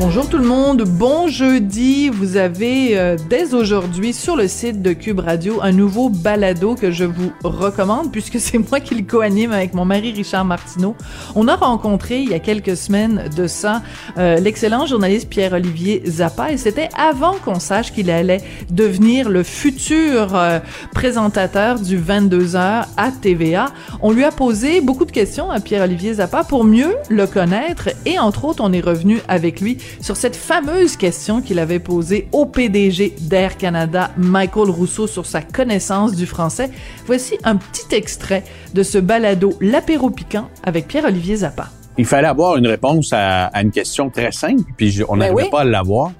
Bonjour tout le monde, bon jeudi. Vous avez euh, dès aujourd'hui sur le site de Cube Radio un nouveau balado que je vous recommande puisque c'est moi qui le co-anime avec mon mari Richard Martineau. On a rencontré il y a quelques semaines de ça euh, l'excellent journaliste Pierre-Olivier Zappa et c'était avant qu'on sache qu'il allait devenir le futur euh, présentateur du 22h à TVA. On lui a posé beaucoup de questions à Pierre-Olivier Zappa pour mieux le connaître et entre autres on est revenu avec lui sur cette fameuse question qu'il avait posée au PDG d'Air Canada, Michael Rousseau, sur sa connaissance du français. Voici un petit extrait de ce balado L'apéro piquant avec Pierre-Olivier Zappa. Il fallait avoir une réponse à, une question très simple, puis on n'arrivait pas à l'avoir.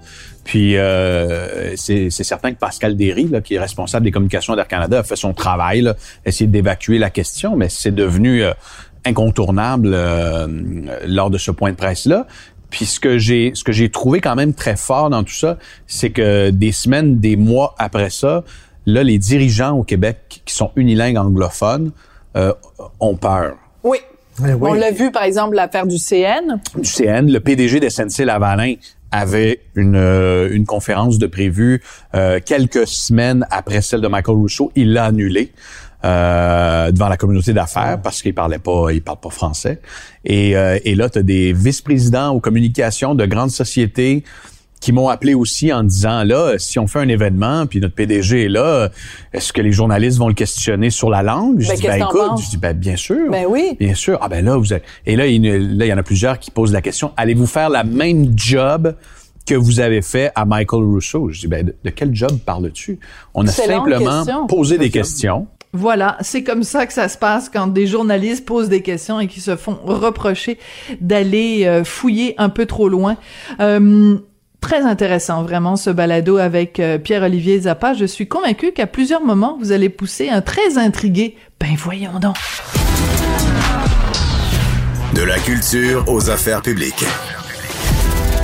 Puis euh, c'est certain que Pascal Derry, là, qui est responsable des communications d'Air Canada, a fait son travail, là, essayer d'évacuer la question, mais c'est devenu euh, incontournable euh, lors de ce point de presse-là. Puis ce que j'ai ce que j'ai trouvé quand même très fort dans tout ça, c'est que des semaines, des mois après ça, là les dirigeants au Québec qui sont unilingues anglophones euh, ont peur. Oui. On l'a vu par exemple l'affaire du CN. Du CN, le PDG de SNC Lavalin avait une, euh, une conférence de prévue euh, quelques semaines après celle de Michael Rousseau. Il l'a annulée. Euh, devant la communauté d'affaires parce qu'il parlait pas, il parle pas français. Et, euh, et là, tu as des vice-présidents aux communications de grandes sociétés qui m'ont appelé aussi en disant là, si on fait un événement, puis notre PDG est là, est-ce que les journalistes vont le questionner sur la langue? Je ben, dis ben écoute, je dis ben bien sûr, ben oui, bien sûr. Ah ben là vous êtes... et là il, là il y en a plusieurs qui posent la question allez-vous faire la même job que vous avez fait à Michael Rousseau? Je dis ben de, quel job parles-tu? On a simplement posé des questions. Voilà, c'est comme ça que ça se passe quand des journalistes posent des questions et qui se font reprocher d'aller euh, fouiller un peu trop loin. Euh, très intéressant, vraiment, ce balado avec euh, Pierre-Olivier Zappa. Je suis convaincu qu'à plusieurs moments, vous allez pousser un très intrigué. Ben voyons donc. De la culture aux affaires publiques.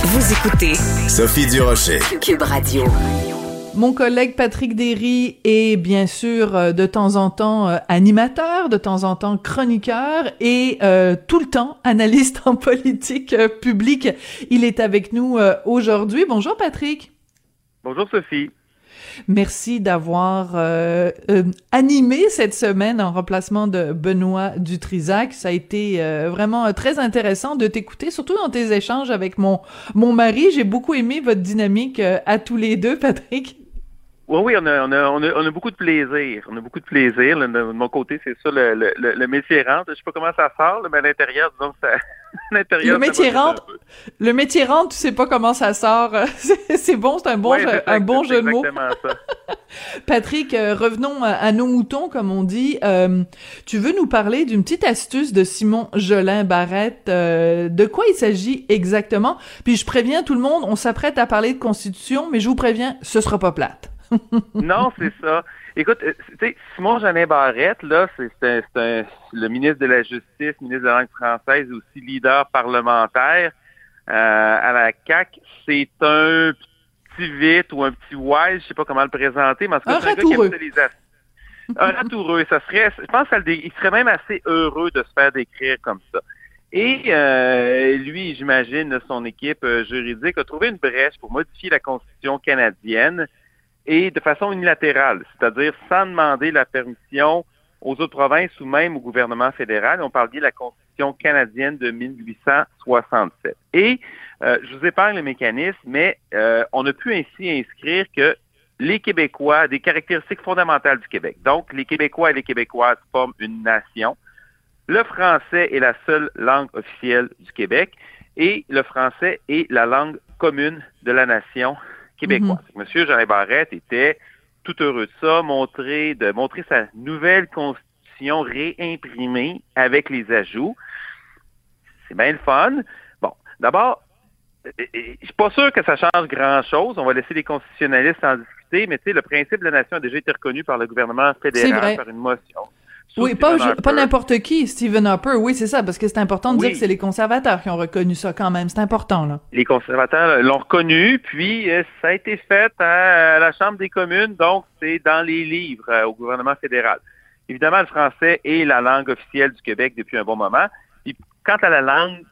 Vous écoutez Sophie Durocher. Cube Radio. Mon collègue Patrick Derry est bien sûr euh, de temps en temps euh, animateur, de temps en temps chroniqueur et euh, tout le temps analyste en politique publique. Il est avec nous aujourd'hui. Bonjour Patrick. Bonjour Sophie. Merci d'avoir animé cette semaine en remplacement de Benoît Dutrisac. Ça a été vraiment très intéressant de t'écouter, surtout dans tes échanges avec mon mon mari. J'ai beaucoup aimé votre dynamique à tous les deux, Patrick. Oui, oui, on a, on, a, on, a, on a beaucoup de plaisir. On a beaucoup de plaisir. de, mon côté, c'est ça, le, le, le, métier rentre. Je sais pas comment ça sort, mais à l'intérieur, disons, ça, le métier rentre, le métier rentre, tu sais pas comment ça sort. c'est bon, c'est un bon, jeu, un bon jeu de mots. Ça. Patrick, euh, revenons à, nos moutons, comme on dit. Euh, tu veux nous parler d'une petite astuce de Simon Jolin Barrette. Euh, de quoi il s'agit exactement? Puis je préviens tout le monde, on s'apprête à parler de constitution, mais je vous préviens, ce sera pas plate non, c'est ça. Écoute, euh, tu sais, Simon Jeannet Barrette, là, c'est le ministre de la Justice, ministre de la langue française, aussi leader parlementaire euh, à la CAC. C'est un petit vite ou un petit wise, je sais pas comment le présenter, mais en tout cas, un ratoureux. un ratoureux, ça serait, je pense qu'il serait même assez heureux de se faire décrire comme ça. Et euh, lui, j'imagine, son équipe juridique a trouvé une brèche pour modifier la Constitution canadienne et de façon unilatérale, c'est-à-dire sans demander la permission aux autres provinces ou même au gouvernement fédéral. On parle bien de la Constitution canadienne de 1867. Et euh, je vous épargne le mécanisme, mais euh, on a pu ainsi inscrire que les Québécois, des caractéristiques fondamentales du Québec. Donc, les Québécois et les Québécoises forment une nation. Le français est la seule langue officielle du Québec et le français est la langue commune de la nation québécoise. Mhm. Monsieur Jean Barrette était tout heureux de ça, montrer, de montrer sa nouvelle constitution réimprimée avec les ajouts. C'est bien le fun. Bon, d'abord, euh, euh, je suis pas sûr que ça change grand-chose. On va laisser les constitutionnalistes en discuter, mais tu sais, le principe de la nation a déjà été reconnu par le gouvernement fédéral par une motion. Oui, pas, pas n'importe qui, Stephen Harper. Oui, c'est ça, parce que c'est important de dire que c'est les conservateurs qui ont reconnu ça quand même. C'est important, là. Les conservateurs l'ont reconnu, puis euh, ça a été fait à la Chambre des communes, donc c'est dans les livres euh, au gouvernement fédéral. Évidemment, le français est la langue officielle du Québec depuis un bon moment. Puis, quant à la langue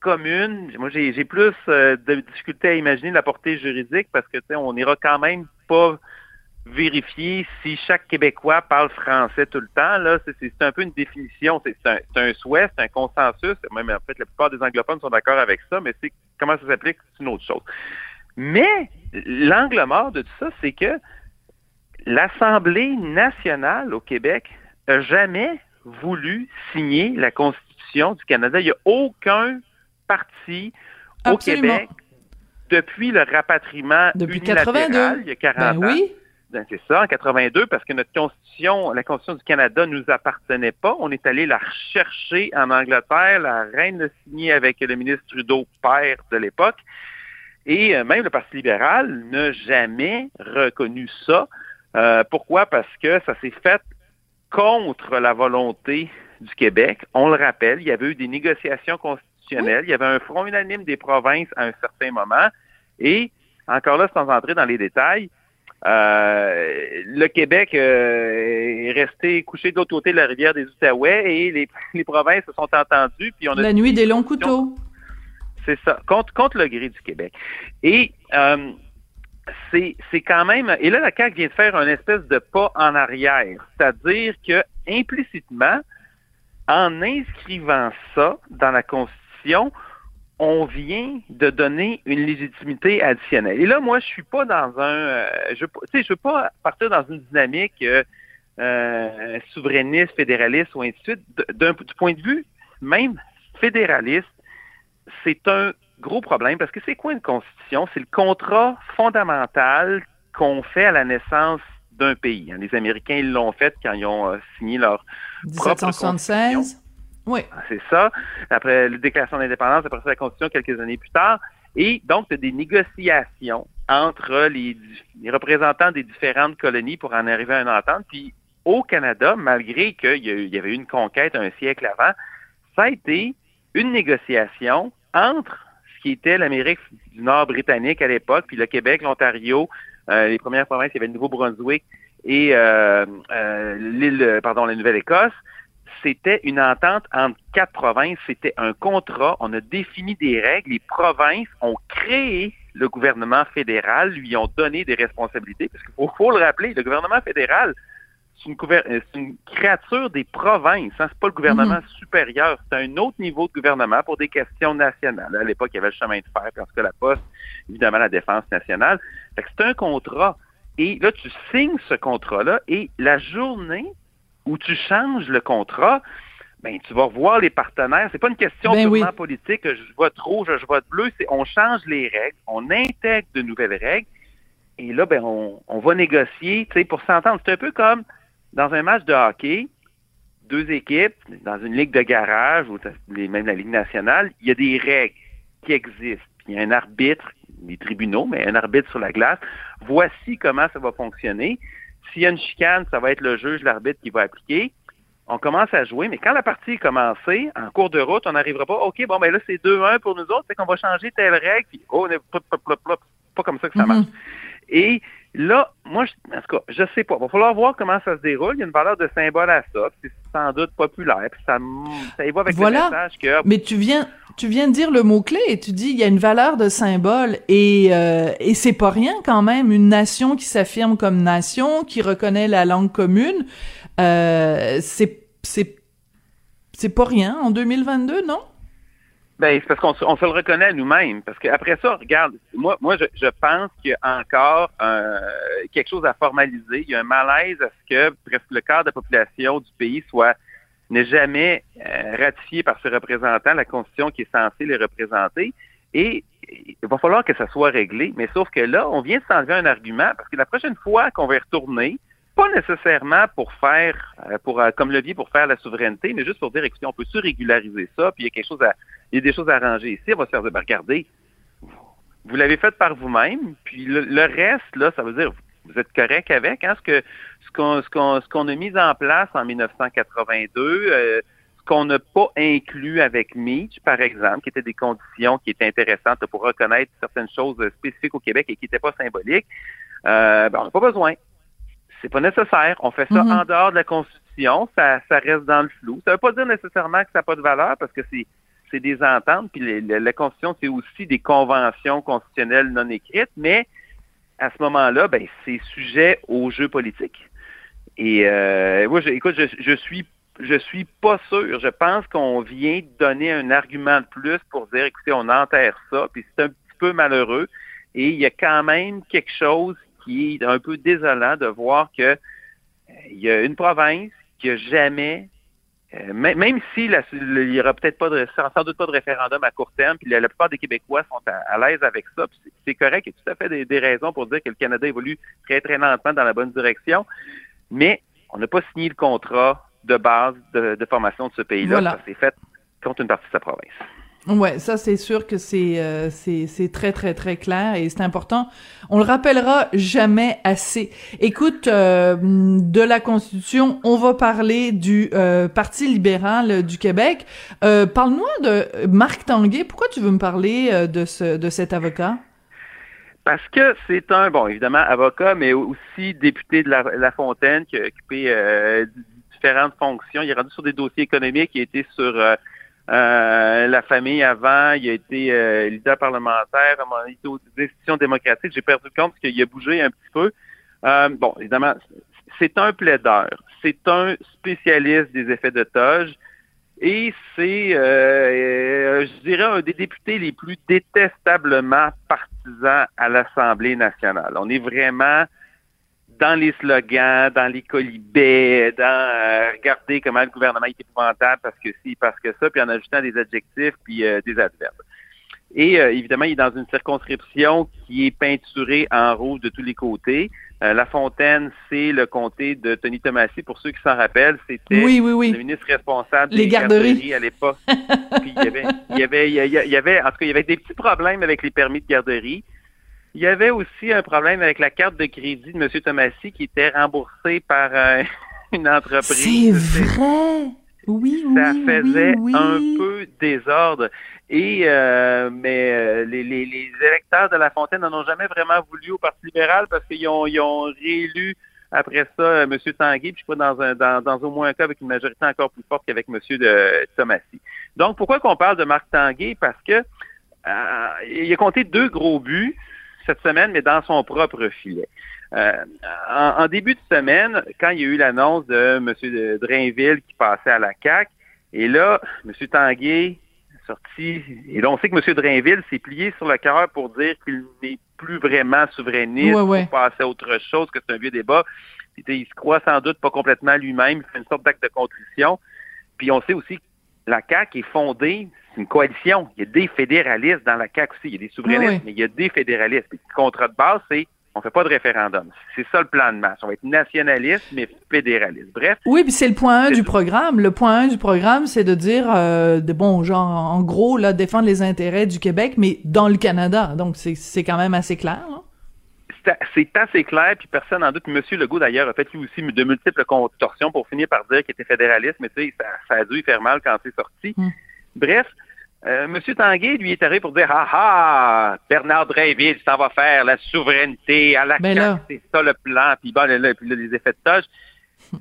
commune, moi, j'ai plus euh, de difficultés à imaginer la portée juridique parce que, tu sais, on n'ira quand même pas vérifier si chaque Québécois parle français tout le temps. Là, c'est un peu une définition, c'est un, un, souhait, c'est un consensus. Même en fait, la plupart des anglophones sont d'accord avec ça, mais c'est comment ça s'applique, c'est une autre chose. Mais l'angle mort de tout ça, c'est que l'Assemblée nationale au Québec n'a jamais voulu signer la Constitution du Canada. Il n'y a aucun parti au Québec depuis le rapatriement depuis unilatéral, il y a 40 ben oui. Ben, c'est ça, en 82, parce que notre Constitution, la Constitution du Canada nous appartenait pas. On est allé la rechercher en Angleterre. La reine l'a signée avec le ministre Trudeau, père de l'époque. Et euh, même le Parti libéral n'a jamais reconnu ça. Euh, pourquoi? Parce que ça s'est fait contre la volonté du Québec. On le rappelle, il y avait eu des négociations constitutionnelles. Il y avait un front unanime des provinces à un certain moment. Et encore là, sans entrer dans les détails, euh, le Québec euh, est resté couché de l'autre côté de la rivière des Outaouais et les, les provinces se sont entendues. Puis on a la nuit des longs couteaux. C'est ça, contre, contre le gré du Québec. Et euh, c'est quand même. Et là, la CAQ vient de faire un espèce de pas en arrière. C'est-à-dire que implicitement, en inscrivant ça dans la Constitution, on vient de donner une légitimité additionnelle. Et là, moi, je suis pas dans un, euh, je, je veux pas partir dans une dynamique euh, euh, souverainiste, fédéraliste ou ainsi de suite. Du point de vue même fédéraliste, c'est un gros problème parce que c'est quoi une constitution? C'est le contrat fondamental qu'on fait à la naissance d'un pays. Les Américains ils l'ont fait quand ils ont signé leur 1776. Oui. C'est ça. Après la déclaration d'indépendance, après ça, la Constitution quelques années plus tard. Et donc, il y a des négociations entre les, représentants des différentes colonies pour en arriver à une entente. Puis au Canada, malgré qu'il y avait eu une conquête un siècle avant, ça a été une négociation entre ce qui était l'Amérique du Nord britannique à l'époque, puis le Québec, l'Ontario, euh, les premières provinces, il y avait le Nouveau-Brunswick et euh, euh, l'île, pardon, la Nouvelle-Écosse c'était une entente entre quatre provinces, c'était un contrat, on a défini des règles, les provinces ont créé le gouvernement fédéral, lui ont donné des responsabilités, parce qu'il faut, le rappeler, le gouvernement fédéral, c'est une, euh, une, créature des provinces, hein, c'est pas le gouvernement mhm. supérieur, c'est un autre niveau de gouvernement pour des questions nationales. À l'époque, il y avait le chemin de fer, parce que la poste, évidemment, la défense nationale. c'est un contrat. Et là, tu signes ce contrat-là, et la journée où tu changes le contrat, ben, tu vas voir les partenaires. C'est pas une question ben purement politique, je vote rouge, je vote bleu. C'est on change les règles, on intègre de nouvelles règles, et là, ben, on, on va négocier, tu sais, pour s'entendre. C'est un peu comme dans un match de hockey, deux équipes, dans une ligue de garage ou même la Ligue nationale, il y a des règles qui existent. Il y a un arbitre, les tribunaux, mais un arbitre sur la glace. Voici comment ça va fonctionner. S'il y a une chicane, ça va être le juge, l'arbitre qui va appliquer. On commence à jouer, mais quand la partie est commencée, en cours de route, on n'arrivera pas, OK, bon, ben là, c'est 2-1 pour nous autres, c'est qu'on va changer telle règle, puis oh, pas comme ça que ça marche. Et là, moi, je, en tout cas, je sais pas. Il va falloir voir comment ça se déroule. Il y a une valeur de symbole à ça. C'est sans doute populaire. Puis ça, ça y va avec voilà. le message que. Mais tu viens, tu viens de dire le mot-clé et tu dis il y a une valeur de symbole et, euh, et c'est pas rien quand même. Une nation qui s'affirme comme nation, qui reconnaît la langue commune, euh, c'est, c'est, c'est pas rien en 2022, non? Ben, c'est parce qu'on on se le reconnaît nous-mêmes. Parce qu'après ça, regarde, moi, moi, je, je pense qu'il y a encore euh, quelque chose à formaliser. Il y a un malaise à ce que presque le quart de la population du pays soit n'est jamais euh, ratifié par ses représentants, la Constitution qui est censée les représenter. Et il va falloir que ça soit réglé. Mais sauf que là, on vient de s'enlever un argument parce que la prochaine fois qu'on va retourner, pas nécessairement pour faire, euh, pour comme levier pour faire la souveraineté, mais juste pour dire, écoutez, on peut se régulariser ça, puis il y a quelque chose à, il y a des choses à arranger ici. On va se faire dire, ben, regardez, vous l'avez fait par vous-même, puis le, reste, là, ça veut dire, vous êtes correct avec. Hein? Ce, que, ce qu'on ce qu'on a mis en place en 1982, ce qu'on n'a pas inclus avec Meach, par exemple, qui étaient des conditions qui étaient intéressantes pour reconnaître certaines choses spécifiques au Québec et qui n'étaient pas symboliques, ben, on n'a pas besoin. C'est pas nécessaire. On fait ça mm-hmm. en dehors de la Constitution. Ça, ça reste dans le flou. Ça veut pas dire nécessairement que ça n'a pas de valeur parce que c'est c'est des ententes, puis la Constitution, c'est aussi des conventions constitutionnelles non écrites, mais à ce moment-là, ben, c'est sujet au jeu politique. Et euh, moi, écoute, je, je suis je suis pas sûr. Je pense qu'on vient donner un argument de plus pour dire, écoutez, on enterre ça, puis c'est un petit peu malheureux. Et il y a quand même quelque chose qui est un peu désolant de voir que euh, y a une province qui a jamais euh, même si il y aura peut-être pas de, sans doute pas de référendum à court terme, puis la, plupart des Québécois sont à, l'aise avec ça, c'est correct, il y a tout à fait des, raisons pour dire que le Canada évolue très très lentement dans la bonne direction, mais on n'a pas signé le contrat de base de, formation de ce pays-là, ça s'est fait contre une partie de sa province. Ouais, ça c'est sûr que c'est euh, c'est très très très clair et c'est important. On le rappellera jamais assez. Écoute, euh, de la Constitution, on va parler du euh, Parti libéral du Québec. Parle-moi de Marc Tanguay. Pourquoi tu veux me parler de ce de cet avocat? Parce que c'est un, bon, évidemment, avocat, mais aussi député de La, la Fontaine qui a occupé différentes fonctions. Il est rendu sur des dossiers économiques, il été sur euh, la famille avant, il a été euh, leader parlementaire, il était aux institutions démocratiques. J'ai perdu compte qu'il a bougé un petit peu. Euh, bon, évidemment, c'est un plaideur. C'est un spécialiste des effets de toge. Et c'est, je dirais, un des députés les plus détestablement partisans à l'Assemblée nationale. On est vraiment dans les slogans, dans les colibets, dans euh, regarder comment le gouvernement est épouvantable parce que si, parce que ça, puis en ajoutant des adjectifs puis euh, des adverbes. Et euh, évidemment, il est dans une circonscription qui est peinturée en rouge de tous les côtés. la Fontaine, c'est le comté de Tony Tomassi. Pour ceux qui s'en rappellent, c'était le ministre responsable des garderies, à l'époque. il y avait, il y avait, il y avait, en tout cas, il y avait des petits problèmes avec les permis de garderie. Il y avait aussi un problème avec la carte de crédit de M. Thomasy qui était remboursée par euh, une entreprise. C'est vrai! Oui, oui, Ça faisait un peu désordre. Et euh, mais euh, les, les, les, électeurs de La Fontaine n'en ont jamais vraiment voulu au Parti libéral parce qu'ils ont, ils ont réélu après ça M. Tanguy, puis je crois dans, un, dans, dans au moins un cas avec une majorité encore plus forte qu'avec M. de Thomasy. Donc, pourquoi qu'on parle de Marc Tanguay? Parce que il a compté deux gros buts cette semaine, mais dans son propre filet. Euh, en, début de semaine, quand il y a eu l'annonce de M. Drainville qui passait à la CAC, et là, M. Tanguay sorti, et là, on sait que M. Drainville s'est plié sur le cœur pour dire qu'il n'est plus vraiment souverainiste, pour passer à autre chose, que c'est un vieux débat. Il se croit sans doute pas complètement lui-même, il fait une sorte d'acte de contrition. Puis on sait aussi que la CAQ est fondée c'est une coalition. Il y a des fédéralistes dans la CAQ aussi. Il y a des souverainistes, mais il y a des fédéralistes. le contrat de base, c'est on fait pas de référendum. C'est ça le plan de masse. On va être nationaliste, mais fédéraliste. Bref. Oui, puis c'est le point 1 du programme. Le point 1 du programme, c'est de dire, euh, de bon, genre, en gros, là, défendre les intérêts du Québec, mais dans le Canada. Donc, c'est quand même assez clair. C'est assez clair, puis personne n'en doute. M. Legault, d'ailleurs, a fait lui aussi de multiples contorsions pour finir par dire qu'il était fédéraliste, mais tu sais, ça, a dû faire mal quand c'est sorti. Hmm. Bref, euh, M. Tanguay, lui, est arrivé pour dire Ah ah, Bernard Drainville, ça va faire la souveraineté à la ben carte, c'est ça le plan, puis bon, là, puis là, les effets de toge.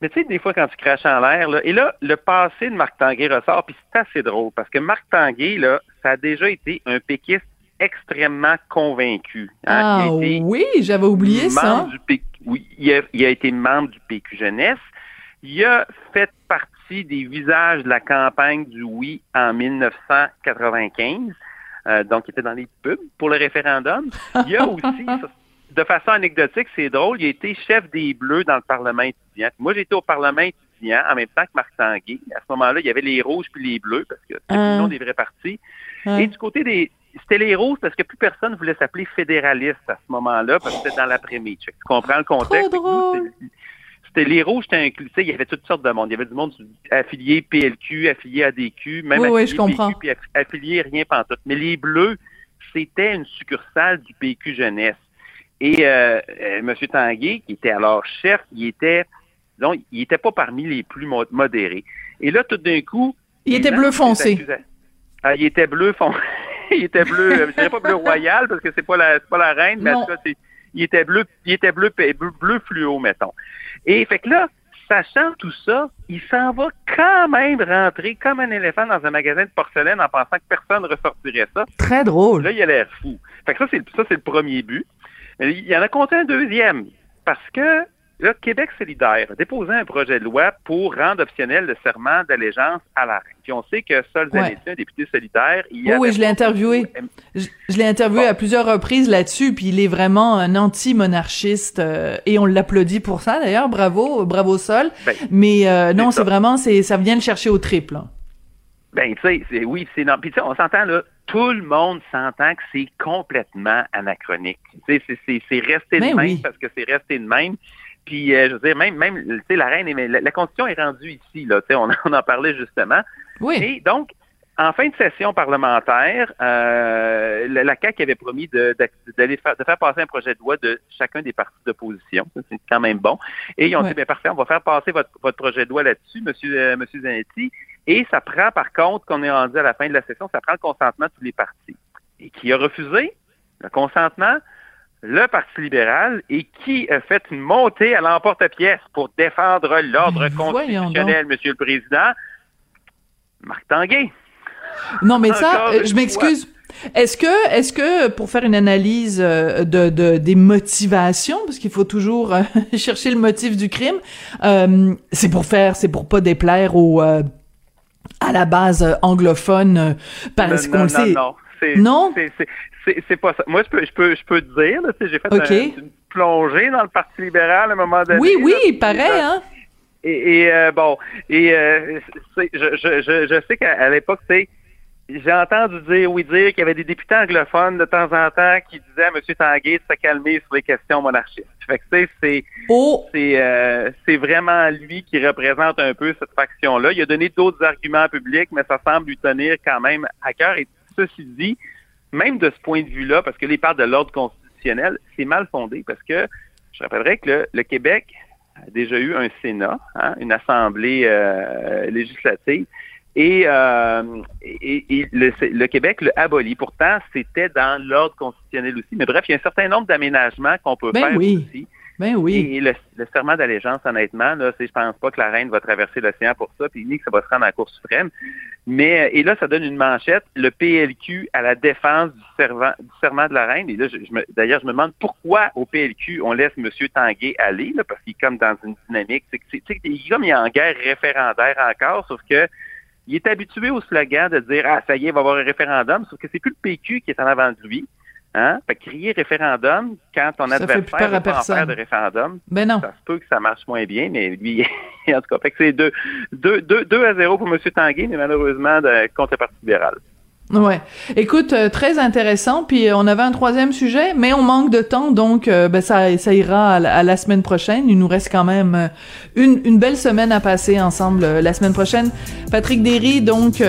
Mais tu sais, des fois, quand tu craches en l'air, là, et là, le passé de Marc Tanguay ressort, puis c'est assez drôle, parce que Marc Tanguay, là, ça a déjà été un péquiste extrêmement convaincu. Hein, ah oui, j'avais oublié ça. oui, il a, il a été membre du PQ Jeunesse. Il a fait partie des visages de la campagne du oui en 1995, euh, donc il était dans les pubs pour le référendum. Il y a aussi, de façon anecdotique, c'est drôle, il a été chef des Bleus dans le Parlement étudiant. Moi, j'étais au Parlement étudiant en même temps que Marc Tanguay. À ce moment-là, il y avait les rouges puis les bleus, parce que c'était le nom des vrais partis. Et du côté des, c'était les rouges parce que plus personne voulait s'appeler fédéraliste à ce moment-là parce que c'était dans l'après-midi. Tu comprends le contexte? C'était les rouges, c'était inclus. Il y avait toutes sortes de monde. Il y avait du monde affilié PLQ, affilié ADQ, même affilié je comprends. PQ, puis affilié rien pantoute. Mais les bleus, c'était une succursale du PQ jeunesse. Et euh, euh, M. Tanguay, qui était alors chef, il était, donc, il était pas parmi les plus modérés. Et là, tout d'un coup... Il était bleu foncé. Ah, il était bleu foncé. il était bleu, je dirais pas bleu royal, parce que c'est pas la, pas la reine, mais en tout cas, il était bleu, il était bleu, bleu, bleu fluo, mettons. Et fait que là, sachant tout ça, il s'en va quand même rentrer comme un éléphant dans un magasin de porcelaine en pensant que personne ne ressortirait ça. Très drôle. Là, il a l'air fou. Fait que ça, c'est, ça, c'est le premier but. Il y en a compté un deuxième. Parce que Là, Québec solidaire a déposé un projet de loi pour rendre optionnel le serment d'allégeance à la reine. Puis on sait que Sol Zanetti, un député solidaire, il oui, oui, je l'ai interviewé. Je, l'ai interviewé à plusieurs reprises là-dessus, puis il est vraiment un anti-monarchiste euh, et on l'applaudit pour ça d'ailleurs. Bravo, bravo Sol. Ben, Mais euh, non, c'est vraiment, c'est ça vient le chercher au triple. Hein. Ben, tu sais, oui, c'est non. Puis tu sais, on s'entend là, tout le monde s'entend que c'est complètement anachronique. Tu sais, c'est resté de ben même parce que c'est resté de même. Puis, euh, je veux dire, même, même, tu sais, la reine, la, la, constitution est rendue ici, là, tu sais, on, on, en parlait justement. Oui. Et donc, en fin de session parlementaire, euh, la, la CAQ avait promis de, de, faire, de faire passer un projet de loi de chacun des partis d'opposition. C'est quand même bon. Et ils ont dit, bien parfait, on va faire passer votre, votre projet de loi là-dessus, monsieur, euh, monsieur Zanetti. Et ça prend, par contre, qu'on est rendu à la fin de la session, ça prend le consentement de tous les partis. Et qui a refusé le consentement? Le Parti libéral et qui a fait une montée à l'emporte-pièce pour défendre l'ordre constitutionnel, Monsieur le Président? Marc Tanguay. Non, mais ça, euh, je m'excuse. Est-ce que, est-ce que pour faire une analyse euh, de, de des motivations, parce qu'il faut toujours euh, chercher le motif du crime, c'est pour faire, c'est pour pas déplaire au à la base anglophone, parce qu'on le sait. Non, non? C'est pas ça. Moi, je peux, je peux, je peux te dire, j'ai fait une plongée dans le Parti libéral à un moment donné. Oui, oui, pareil, hein. Et, euh, bon, et euh, je, je, je, je sais qu'à l'époque, c'est j'ai entendu dire, oui, dire qu'il y avait des députés anglophones de temps en temps qui disaient à M. Tanguay de se calmer sur les questions monarchistes. Fait que, c'est, oh. c'est, euh, c'est vraiment lui qui représente un peu cette faction-là. Il a donné d'autres arguments publics, mais ça semble lui tenir quand même à cœur. Et ceci dit, même de ce point de vue-là, parce que les parts de l'ordre constitutionnel, c'est mal fondé, parce que je rappellerai que le, Québec a déjà eu un Sénat, hein, une assemblée euh, législative, et, euh, et, le, Québec le abolit. Pourtant, c'était dans l'ordre constitutionnel aussi. Mais bref, il y a un certain nombre d'aménagements qu'on peut ben faire oui. aussi. Ben oui. Et le, serment d'allégeance, honnêtement, là, je pense pas que la reine va traverser l'océan pour ça, puis ni que ça va se rendre à la Cour suprême. Mais et là, ça donne une manchette, le PLQ à la défense du, serment, du serment de la reine. Et là, je, d'ailleurs, je me demande pourquoi au PLQ on laisse M. Tanguay aller, là, parce qu'il est comme dans une dynamique. C'est, c'est, il est comme il est en guerre référendaire encore, sauf que il est habitué au slogan de dire Ah, ça y est, il va y avoir un référendum, sauf que c'est plus le PQ qui est en avant de lui. Hein? Fait crier référendum quand ton adversaire veut pas en faire de référendum, ben non. ça se peut que ça marche moins bien, mais lui, en tout cas, fait que c'est 2 deux, deux, deux, à 0 pour M. Tanguay, mais malheureusement de, contre le Parti libéral. Ouais. Écoute, euh, très intéressant. Puis euh, on avait un troisième sujet, mais on manque de temps, donc euh, ben, ça, ça ira à la, semaine prochaine. Il nous reste quand même une, une belle semaine à passer ensemble la semaine prochaine. Patrick Derry, donc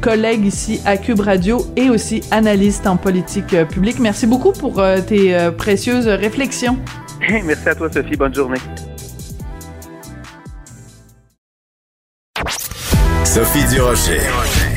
collègue ici à Cube Radio et aussi analyste en politique publique. Merci beaucoup pour tes précieuses réflexions. Merci à toi, Sophie. Bonne journée. Sophie Durocher.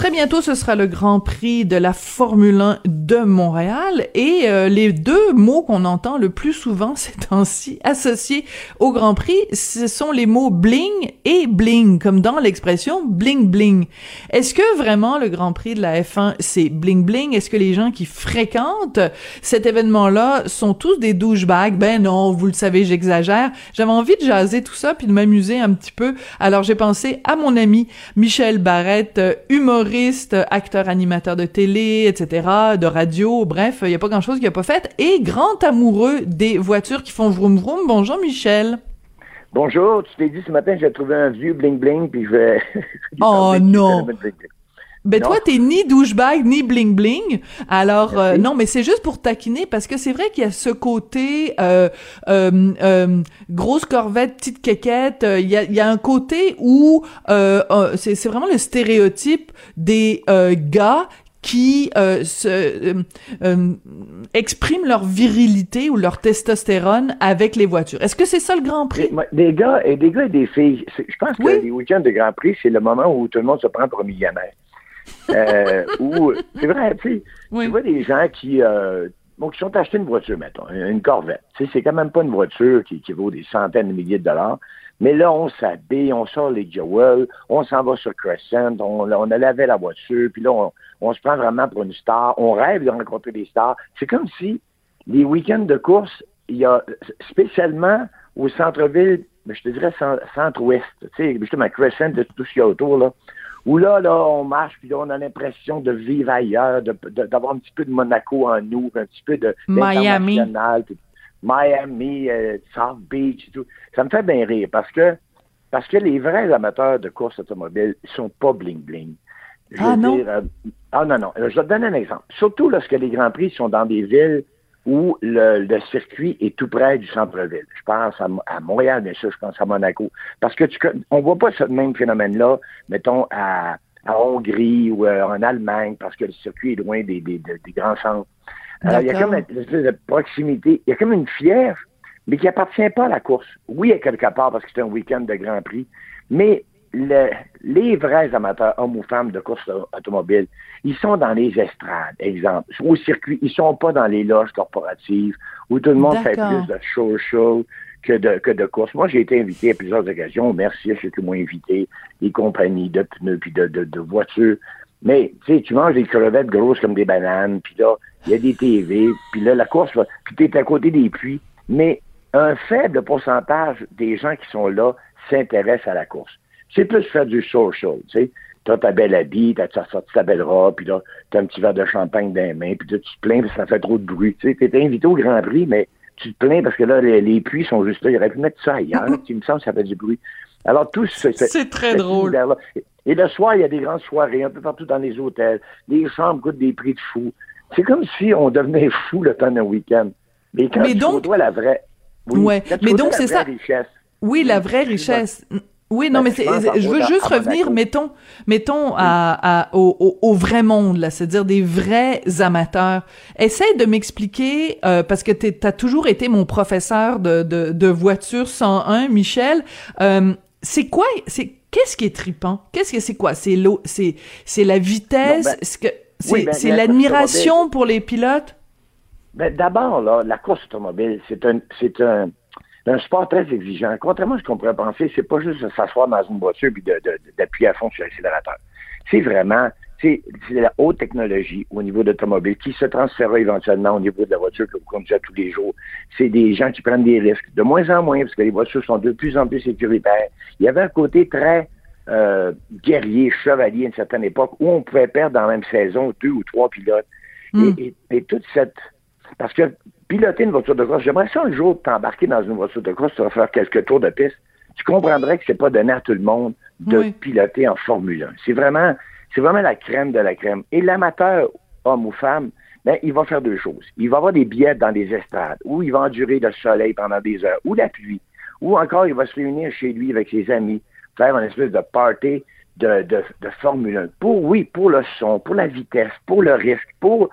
Très bientôt, ce sera le Grand Prix de la Formule 1 de Montréal et euh, les deux mots qu'on entend le plus souvent ces temps-ci associés au Grand Prix, ce sont les mots bling et bling, comme dans l'expression bling bling. Est-ce que vraiment le Grand Prix de la F1 c'est bling bling? Est-ce que les gens qui fréquentent cet événement-là sont tous des douchebags? Ben non, vous le savez, j'exagère. J'avais envie de jaser tout ça puis de m'amuser un petit peu. Alors j'ai pensé à mon ami Michel Barrette, humoriste acteur, animateur de télé, etc., de radio, bref, il n'y a pas grand-chose qu'il n'a pas fait, et grand amoureux des voitures qui font vroom vroom. Bonjour Michel. Bonjour, tu t'es dit ce matin que j'ai trouvé un vieux bling bling, puis je vais... oh non! Ben toi, t'es ni douchebag ni bling bling. Alors euh, non, mais c'est juste pour taquiner parce que c'est vrai qu'il y a ce côté euh, euh, euh grosse corvette, petite quéquette. Il y a, y a un côté où c'est vraiment le stéréotype des gars qui se, expriment leur virilité ou leur testostérone avec les voitures. Est-ce que c'est ça le Grand Prix? Des gars et des gars et des filles. Je pense que les week-ends de Grand Prix, c'est le moment où tout le monde se prend pour un millionnaire. Euh, c'est vrai, tu sais, tu vois des gens qui, euh, bon, qui sont achetés une voiture, mettons, une Corvette. Tu sais, c'est quand même pas une voiture qui, qui vaut des centaines de milliers de dollars. Mais là, on s'habille, on sort les Jewel, on s'en va sur Crescent, on, on a lavé la voiture, puis là, on, on, se prend vraiment pour une star. On rêve de rencontrer des stars. C'est comme si les week-ends de course, il y a spécialement au centre-ville, je te dirais centre-ouest, tu sais, justement Crescent, tout ce qu'il y a autour, là où là, là, on marche, puis là, on a l'impression de vivre ailleurs, d'avoir un petit peu de Monaco en nous, un petit peu de Miami. Miami, euh, South Beach et tout. Ça me fait bien rire parce que parce que les vrais amateurs de course automobile sont pas bling-bling. Ah non? Euh, ah non, non. Je vais te donner un exemple. Surtout lorsque les Grands Prix sont dans des villes où le, circuit est tout près du centre-ville. Je pense à, Montréal, bien sûr, je pense à Monaco. Parce que tu on voit pas ce même phénomène-là, mettons, à, Hongrie ou euh, en Allemagne, parce que le circuit est loin des, des, grands centres. Alors, il y a comme une espèce de proximité, il y a comme une fièvre, mais qui appartient pas à la course. Oui, à quelque part, parce que c'est un week-end de Grand Prix, mais le, les vrais amateurs, hommes ou femmes de course automobile, ils sont dans les estrades, exemple, au circuit. Ils sont pas dans les loges corporatives où tout le monde fait plus de show-show que de, que de course. Moi, j'ai été invité à plusieurs occasions. Merci à ceux qui m'ont invité, les compagnies de pneus puis de, de, de voitures. Mais, tu sais, tu manges des crevettes grosses comme des bananes, puis là, il y a des TV, puis là, la course, puis tu es à côté des puits. Mais un faible pourcentage des gens qui sont là s'intéressent à la course. C'est plus faire du social, tu sais. T'as ta belle habit, t'as sorti ta belle robe, puis là, t'as un petit verre de champagne dans les mains, puis là, tu te plains parce que ça fait trop de bruit. Tu sais, t'es invité au Grand Prix, mais tu te plains parce que là, les, puits sont juste là. Il aurait pu mettre ça ailleurs. il me semble que ça fait du bruit. Alors, tout ce... C'est très drôle. Et le soir, il y a des grandes soirées un peu partout dans les hôtels. Les chambres coûtent des prix de fou. C'est comme si on devenait fou le temps d'un week-end. Mais quand mais tu donc... la vraie... Oui, ouais. mais donc, c'est ça... Richesse, oui, la vraie richesse. Oui, non, mais je veux juste revenir, mettons, mettons à, au, au, vrai monde, là, c'est-à-dire des vrais amateurs. Essaye de m'expliquer, euh, parce que tu as toujours été mon professeur de, de, de voiture 101, Michel. Euh, c'est quoi, c'est qu'est-ce qui est tripant Qu'est-ce que c'est quoi? C'est l'eau, c'est c'est la vitesse, ben, que c'est ben, c'est l'admiration pour les pilotes? Ben, d'abord là, la course automobile, c'est un c'est un un sport très exigeant. Contrairement à ce qu'on pourrait penser, c'est pas juste de s'asseoir dans une voiture et d'appuyer à fond sur l'accélérateur. C'est vraiment, c'est la haute technologie au niveau d'automobile qui se transférera éventuellement au niveau de la voiture que vous conduisez tous les jours. C'est des gens qui prennent des risques, de moins en moins, parce que les voitures sont de plus en plus sécuritaires. Il y avait un côté très euh, guerrier, chevalier à une certaine époque, où on pouvait perdre dans la même saison deux ou trois pilotes. Hmm. et toute cette... Parce que piloter une voiture de course, j'aimerais ça un jour t'embarquer dans une voiture de course, tu vas faire quelques tours de piste. Tu comprendrais que c'est pas donné à tout le monde de piloter en Formule 1. C'est vraiment, c'est vraiment la crème de la crème. Et l'amateur, homme ou femme, ben, il va faire deux choses. Il va avoir des billets dans des estrades, ou il va endurer le soleil pendant des heures, ou la pluie, ou encore il va se réunir chez lui avec ses amis, faire une espèce de party de, de, de Formule 1. Pour, oui, pour le son, pour la vitesse, pour le risque, pour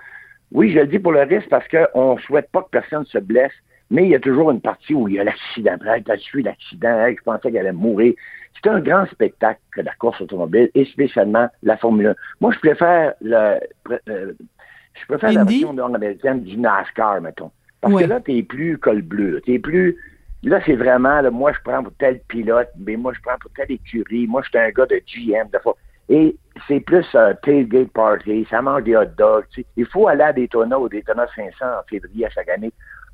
oui, je le dis pour le risque parce qu'on ne souhaite pas que personne se blesse, mais il y a toujours une partie où il y a l'accident. Tu as suivi l'accident, je pensais qu'elle allait mourir. C'est un grand spectacle que la course automobile et spécialement la Formule 1. Moi, je préfère le, euh, je préfère la version nord-américaine du NASCAR, mettons. Parce que là, tu es plus col bleu. Tu es plus. Là, c'est vraiment, moi, je prends pour tel pilote, mais moi, je prends pour telle écurie. Moi, je suis un gars de GM. De fois. Et c'est plus un tailgate party, ça mange des hot dogs. Tu sais. Il faut aller à Daytona ou Daytona 500 en février à chaque année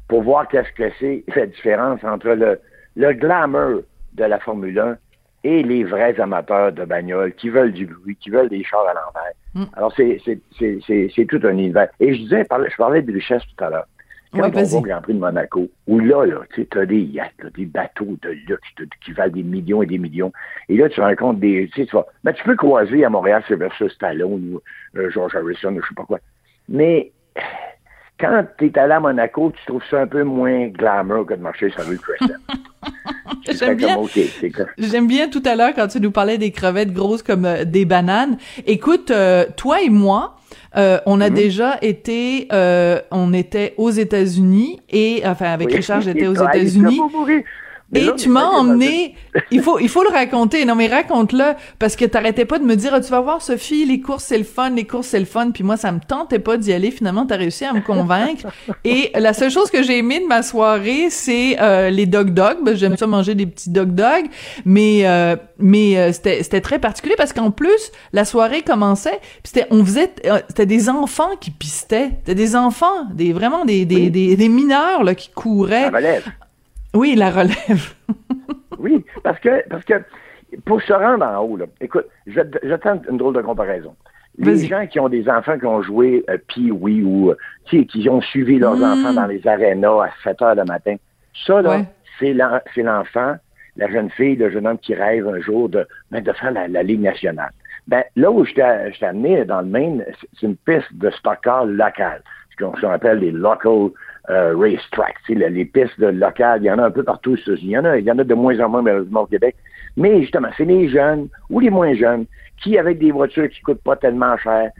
pour voir qu'est-ce que c'est la différence entre le, le glamour de la Formule 1 et les vrais amateurs de bagnole qui veulent du bruit, qui veulent des chars à l'envers. Mm. Alors, c'est, c'est, c'est, c'est, tout un univers. Et je disais, je parlais de richesse tout à l'heure. Quand on va au Grand Prix de Monaco, où là, là tu as des yachts, des bateaux de luxe qui valent des millions et des millions, et là, tu rencontres des... Tu sais, tu vas... Ben, tu peux croiser à Montréal Sylvester Stallone ou euh, George Harrison ou je sais pas quoi. Mais quand tu es allé à Monaco, tu trouves ça un peu moins glamour que de marcher sur rue Crescent. J'aime bien. J'aime bien tout à l'heure quand tu nous parlais des crevettes grosses comme euh, des bananes. Écoute, euh, toi et moi, euh, on a mm-hmm. déjà été, on était aux États-Unis et enfin avec Richard, j'étais aux États-Unis. Et tu m'as emmené, il faut, il faut le raconter. Non, mais raconte-le, parce que t'arrêtais pas de me dire, ah, tu vas voir, Sophie, les courses, c'est le fun, les courses, c'est le fun. Puis moi, ça me tentait pas d'y aller. Finalement, t'as réussi à me convaincre. Et la seule chose que j'ai aimé de ma soirée, c'est euh, les dog dogs. Ben, j'aime ça manger des petits dog dogs. Mais, euh, mais euh, c'était, c'était très particulier parce qu'en plus, la soirée commençait, puis c'était, on faisait, c'était des enfants qui pistaient. C'était des enfants, des, vraiment des, des, des, mineurs, là, qui couraient. Oui, la relève. oui, parce que, parce que pour se rendre en haut, là, écoute, je, je tente une drôle de comparaison. Les gens qui ont des enfants qui ont joué euh, puis oui ou euh, qui, qui ont suivi leurs hmm. enfants dans les arénas à 7 heures le matin, ça, là, c'est l'enfant, la jeune fille, le jeune homme qui rêve un jour de, ben, de faire la, Ligue nationale. Ben, là où je t'ai amené dans le Maine, c'est une piste de stockage locale, ce qu'on appelle les local euh, racetrack, les pistes locales, il y en a un peu partout Il y en a, il y en a de moins en moins malheureusement au Québec. Mais justement, c'est les jeunes ou les moins jeunes qui, avec des voitures qui coûtent pas tellement cher,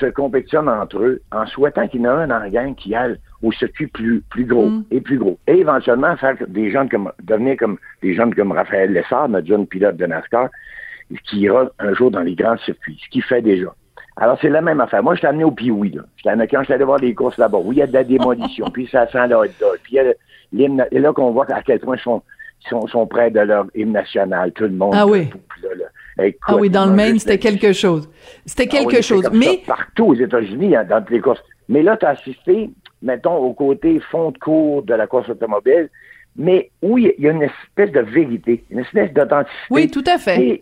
se compétitionnent entre eux en souhaitant qu'il y en a un en gang qui aille au circuit plus, plus gros mm. et plus gros. Et éventuellement faire des jeunes comme, devenir comme des jeunes comme Raphaël Lessard, notre jeune pilote de NASCAR, qui ira un jour dans les grands circuits, ce qu'il fait déjà. Alors, c'est la même affaire. Moi, je t'ai amené au Pioui, là. Quand je suis allé voir les courses là-bas, où il y a de la démolition, puis ça sent le hot dog, puis il y a l'hymne, et là qu'on voit à quel point ils sont, sont, sont, près de leur hymne national, tout le monde. Ah oui. ah oui, dans le Maine, c'était quelque chose. C'était ah quelque chose. Mais. partout aux États-Unis, hein, dans toutes les courses. Mais là, tu as assisté, mettons, au côté fond de cours de la course automobile, mais où il y a une espèce de vérité, une espèce d'authenticité. Oui, tout à fait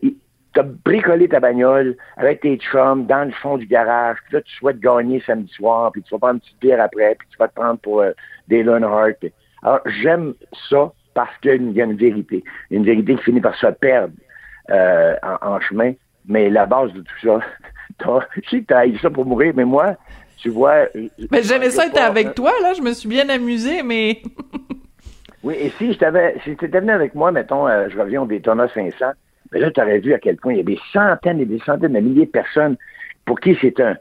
t'as bricolé ta bagnole avec tes chums dans le fond du garage, puis là, tu souhaites gagner samedi soir, puis tu vas prendre une petite bière après, puis tu vas te prendre pour euh, des Hart. Alors, j'aime ça parce qu'il y a une vérité. Une vérité qui finit par se perdre euh, en, chemin. Mais la base de tout ça, je sais que t'as eu ça pour mourir, mais moi, tu vois... Euh, mais j'aimais ça être avec toi, là. Je me suis bien amusé, mais... oui, et si je t'avais... Si t'étais venu avec moi, mettons, je reviens au Daytona 500, mais là, tu aurais vu à quel point il y a des centaines et des centaines de milliers de personnes pour qui c'est un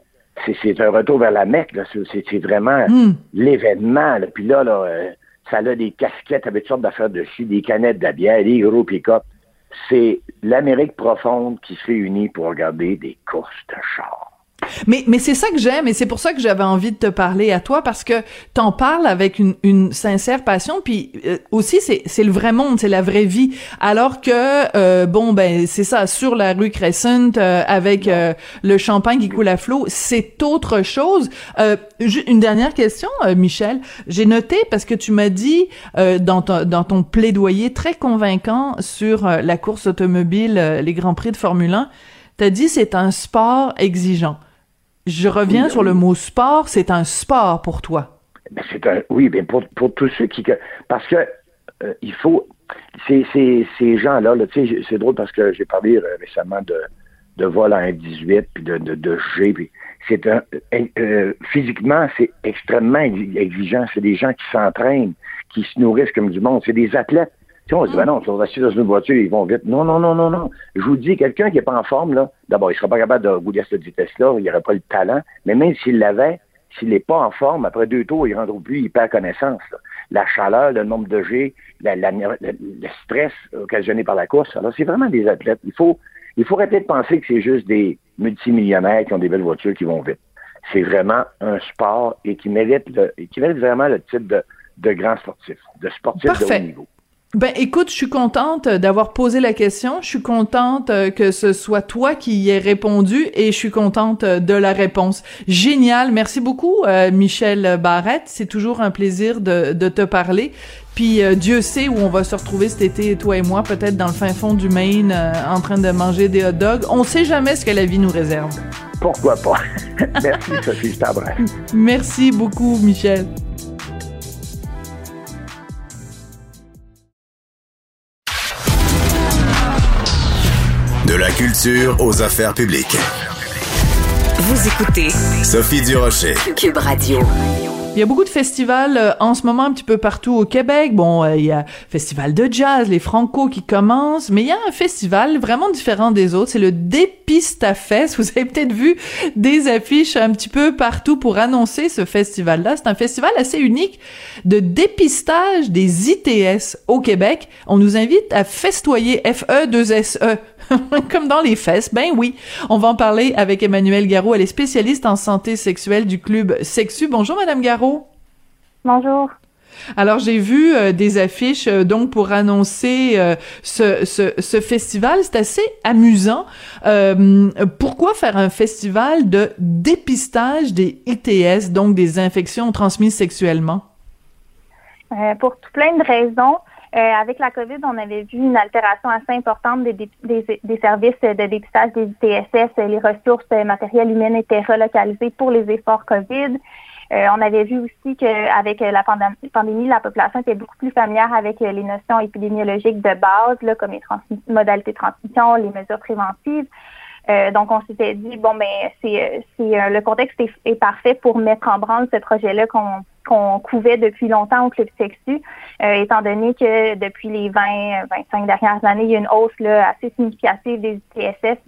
c'est un retour vers la Mecque. C'est vraiment hmm. l'événement. Puis là, là euh, ça a des casquettes avec toutes sortes d'affaires dessus, des canettes de bière, des gros pick-up. C'est l'Amérique profonde qui se réunit pour regarder des courses de chars. Mais, mais c'est ça que j'aime et c'est pour ça que j'avais envie de te parler à toi parce que t'en parles avec une, une sincère passion puis euh, aussi c'est c'est le vrai monde c'est la vraie vie. Alors que euh, bon ben c'est ça sur la rue Crescent euh, avec le champagne qui coule à flot c'est autre chose. Une dernière question Michel. J'ai noté parce que tu m'as dit dans ton dans ton plaidoyer très convaincant sur la course automobile les grands prix de Formule 1 t'as dit c'est un sport exigeant je reviens sur le mot sport, c'est un sport pour toi. Ben, c'est un, oui, mais pour, pour tous ceux qui, parce que euh, il faut, ces, ces, ces gens-là, là, tu sais, c'est drôle parce que j'ai parlé euh, récemment de, de vol à 1,18 puis de, de, de G, puis c'est un, euh, physiquement, c'est extrêmement exigeant. C'est des gens qui s'entraînent, qui se nourrissent comme du monde. C'est des athlètes. Tu on se dit, ben non, ils sont assis dans une voiture, ils vont vite. Non, non, non, non, non. Je vous dis, quelqu'un qui n'est pas en forme, là, d'abord, il ne sera pas capable de rouler à cette vitesse-là, il n'aurait pas le talent. Mais même s'il l'avait, s'il n'est pas en forme, après deux tours, il rentre plus, il perd connaissance. La chaleur, le nombre de G, le stress occasionné par la course. Alors, c'est vraiment des athlètes. Il faut, il faut arrêter de penser que c'est juste des multimillionnaires qui ont des belles voitures qui vont vite. C'est vraiment un sport et qui mérite, le, et qui mérite vraiment le titre de, de grand sportif, de sportif de haut niveau. Ben écoute, je suis contente d'avoir posé la question. Je suis contente euh, que ce soit toi qui y aies répondu et je suis contente euh, de la réponse. Génial. Merci beaucoup, euh, Michel Barrette. C'est toujours un plaisir de, de te parler. Puis Dieu sait où on va se retrouver cet été, toi et moi, peut-être dans le fin fond du Maine, en train de manger des hot dogs. On sait jamais ce que la vie nous réserve. Pourquoi pas? Merci, Sophie Stabra. Merci beaucoup, Michel. Culture aux affaires publiques. Vous écoutez Sophie Durocher. Cube Radio. Il y a beaucoup de festivals euh, en ce moment un petit peu partout au Québec. Bon, euh, il y a festival de jazz, les Franco qui commencent, mais il y a un festival vraiment différent des autres. C'est le Dépistafest. Vous avez peut-être vu des affiches un petit peu partout pour annoncer ce festival-là. C'est un festival assez unique de dépistage des ITS au Québec. On nous invite à festoyer FE2SE comme dans les fesses. Ben oui. On va en parler avec Emmanuel Garot. Elle est spécialiste en santé sexuelle du club Sexu. Bonjour, Madame Garot. Bonjour. Alors j'ai vu euh, des affiches euh, donc pour annoncer euh, ce, ce, ce, festival. C'est assez amusant. pourquoi faire un festival de dépistage des ITS, donc des infections transmises sexuellement? pour tout plein de raisons. Euh, avec la COVID, on avait vu une altération assez importante des, des, des services de dépistage des ITSS. Les ressources matérielles humaines étaient relocalisées pour les efforts COVID. Euh, on avait vu aussi qu'avec la pandémie, la population était beaucoup plus familière avec les notions épidémiologiques de base, là, comme les modalités de transmission, les mesures préventives. Euh, donc, on s'était dit, bon, ben, c'est, c'est le contexte est, parfait pour mettre en branle ce projet-là qu'on qu'on couvait depuis longtemps au Club Sexu, euh, étant donné que depuis les 20-25 dernières années, il y a une hausse là, assez significative des ITSS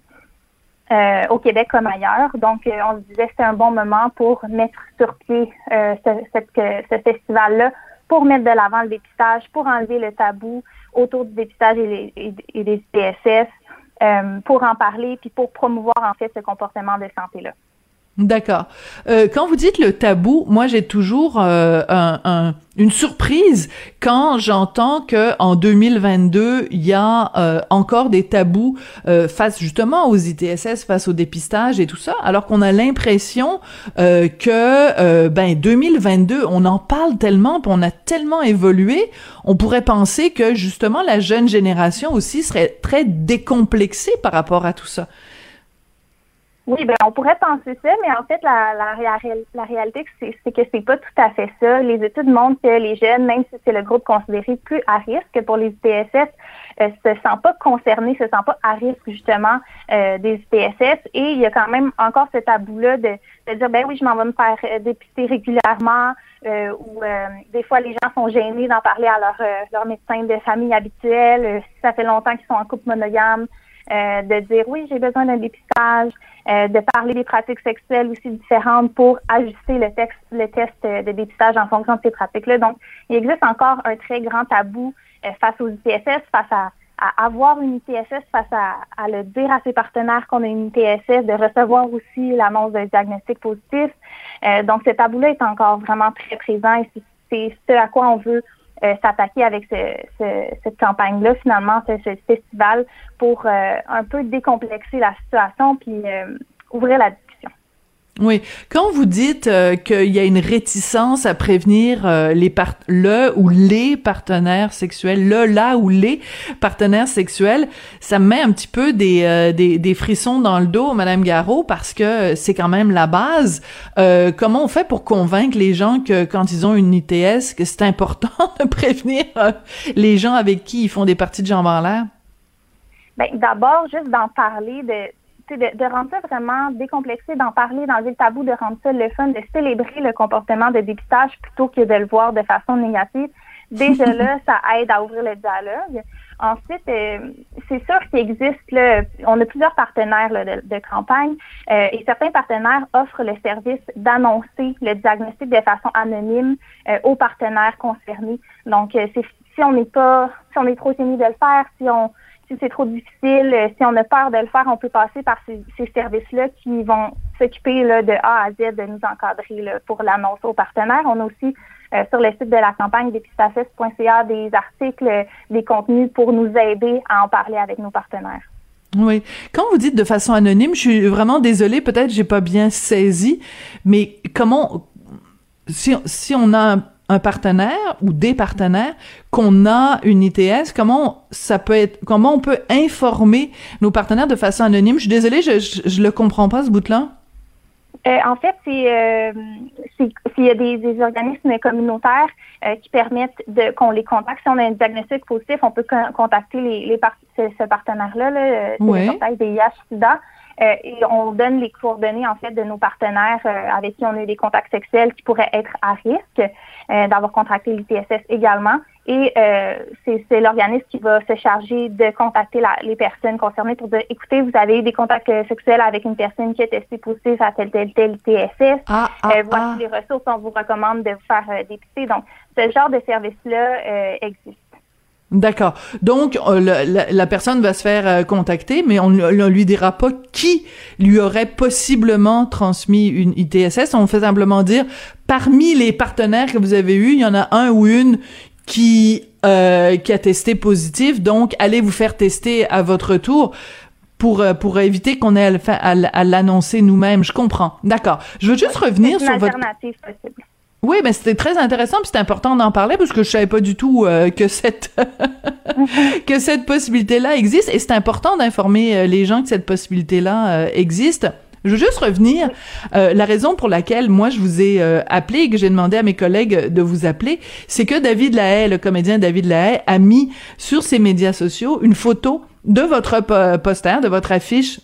euh, au Québec comme ailleurs. Donc, euh, on se disait que c'était un bon moment pour mettre sur pied ce, festival-là, pour mettre de l'avant le dépistage, pour enlever le tabou autour du dépistage et, des ITSS, pour en parler, puis pour promouvoir en fait ce comportement de santé-là. D'accord. Euh, quand vous dites le tabou, moi j'ai toujours euh, un, une surprise quand j'entends que en 2022 il y a euh, encore des tabous euh, face justement aux ITSS, face au dépistage et tout ça, alors qu'on a l'impression que ben 2022 on en parle tellement, puis on a tellement évolué, on pourrait penser que justement la jeune génération aussi serait très décomplexée par rapport à tout ça. Oui, ben on pourrait penser ça, mais en fait, la, la, la réalité, c'est que c'est pas tout à fait ça. Les études montrent que les jeunes, même si c'est le groupe considéré plus à risque pour les ITSS, euh, se sentent pas concernés, se sentent pas à risque justement euh, des ITSS. Et il y a quand même encore ce tabou-là de, de, dire, ben oui, je m'en vais me faire euh, dépister régulièrement, euh, ou des fois les gens sont gênés d'en parler à leur, leur médecin de famille habituel, si ça fait longtemps qu'ils sont en couple monogame. Euh, de dire oui, j'ai besoin d'un dépistage, euh, de parler des pratiques sexuelles aussi différentes pour ajuster le texte, le test de dépistage en fonction de ces pratiques-là. Donc, il existe encore un très grand tabou euh, face aux ITSS, face à, avoir une ITSS, face à, le dire à ses partenaires qu'on a une ITSS, de recevoir aussi l'annonce d'un diagnostic positif. donc, ce tabou-là est encore vraiment très présent et c'est ce à quoi on veut euh, s'attaquer avec cette campagne-là, finalement, ce, festival, pour euh, un peu décomplexer la situation puis euh, ouvrir la oui. Quand vous dites euh, qu'il y a une réticence à prévenir euh, les part le ou les partenaires sexuels, le, là ou les partenaires sexuels, ça me met un petit peu des, euh, des, des, frissons dans le dos, Madame Garot, parce que c'est quand même la base. comment on fait pour convaincre les gens que quand ils ont une ITS, que c'est important de prévenir les gens avec qui ils font des parties de jambes en l'air? Ben, d'abord, juste d'en parler, de de, de, rendre ça vraiment décomplexé, d'en parler, d'enlever le tabou, de rendre ça le fun, de célébrer le comportement de dépistage plutôt que de le voir de façon négative. Déjà là, ça aide à ouvrir le dialogue. Ensuite, euh, c'est sûr qu'il existe, là, on a plusieurs partenaires de, de, campagne euh, et certains partenaires offrent le service d'annoncer le diagnostic de façon anonyme euh, aux partenaires concernés. Donc, si on n'est pas, si on est trop timide de le faire, si on si c'est trop difficile, euh, si on a peur de le faire, on peut passer par ces, services-là qui vont s'occuper de A à Z de nous encadrer pour l'annonce aux partenaires. On a aussi euh, sur le site de la campagne dépistafest.ca des articles, des contenus pour nous aider à en parler avec nos partenaires. Oui. Quand vous dites de façon anonyme, je suis vraiment désolée, peut-être j'ai pas bien saisi, mais comment si, si on a un partenaire ou des partenaires qu'on a une ITS, comment ça peut être, comment on peut informer nos partenaires de façon anonyme? Je suis désolée, je, je, le comprends pas ce bout-là. Euh, en fait, c'est s'il y a des, des organismes communautaires qui permettent de qu'on les contacte. Si on a un diagnostic positif, on peut contacter les, les ce, partenaire-là, là, le portail des IH-SIDA. Euh, et on donne les coordonnées en fait de nos partenaires euh, avec qui on a eu des contacts sexuels qui pourraient être à risque euh, d'avoir contracté l'ITSS également. Et c'est l'organisme qui va se charger de contacter la, les personnes concernées pour dire écoutez, vous avez eu des contacts sexuels avec une personne qui a testé positif à tel tel tel ITSS. Ah, ah, voici ah. les ressources, on vous recommande de vous faire dépister. Donc, ce genre de service-là existe. D'accord. Donc euh, la, personne va se faire euh, contacter, mais on, ne lui dira pas qui lui aurait possiblement transmis une ITSS. On fait simplement dire parmi les partenaires que vous avez eus, il y en a un ou une qui euh, qui a testé positif. Donc allez vous faire tester à votre tour pour pour éviter qu'on ait à, l'annoncer nous-mêmes. Je comprends. D'accord. Je veux juste revenir sur votre possible. Oui, mais c'était très intéressant, puis c'est important d'en parler parce que je savais pas du tout euh, que cette que cette possibilité-là existe, et c'est important d'informer euh, les gens que cette possibilité-là euh, existe. Je veux juste revenir. la raison pour laquelle moi je vous ai appelé et que j'ai demandé à mes collègues de vous appeler, c'est que David Lahaye, le comédien David Lahaye, a mis sur ses médias sociaux une photo de votre poster, de votre affiche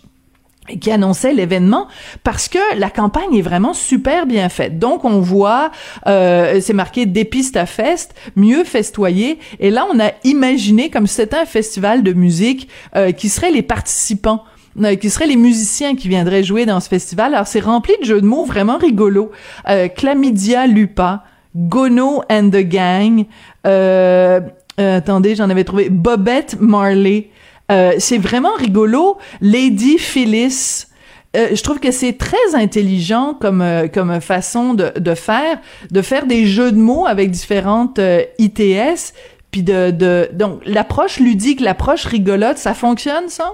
qui annonçait l'événement parce que la campagne est vraiment super bien faite. Donc on voit, euh, c'est marqué Dépista Fest, mieux festoyer. Et là on a imaginé comme c'était un festival de musique euh, qui seraient les participants euh, qui seraient les musiciens qui viendraient jouer dans ce festival. Alors c'est rempli de jeux de mots vraiment rigolos. Euh, Chlamydia Lupa, Gono and the Gang, euh, attendez, j'en avais trouvé Bobette Marley, euh, c'est vraiment rigolo. Lady Phyllis, euh, je trouve que c'est très intelligent comme euh, comme façon de, de faire de faire des jeux de mots avec différentes ITS puis de, de donc l'approche ludique l'approche rigolote ça fonctionne ça?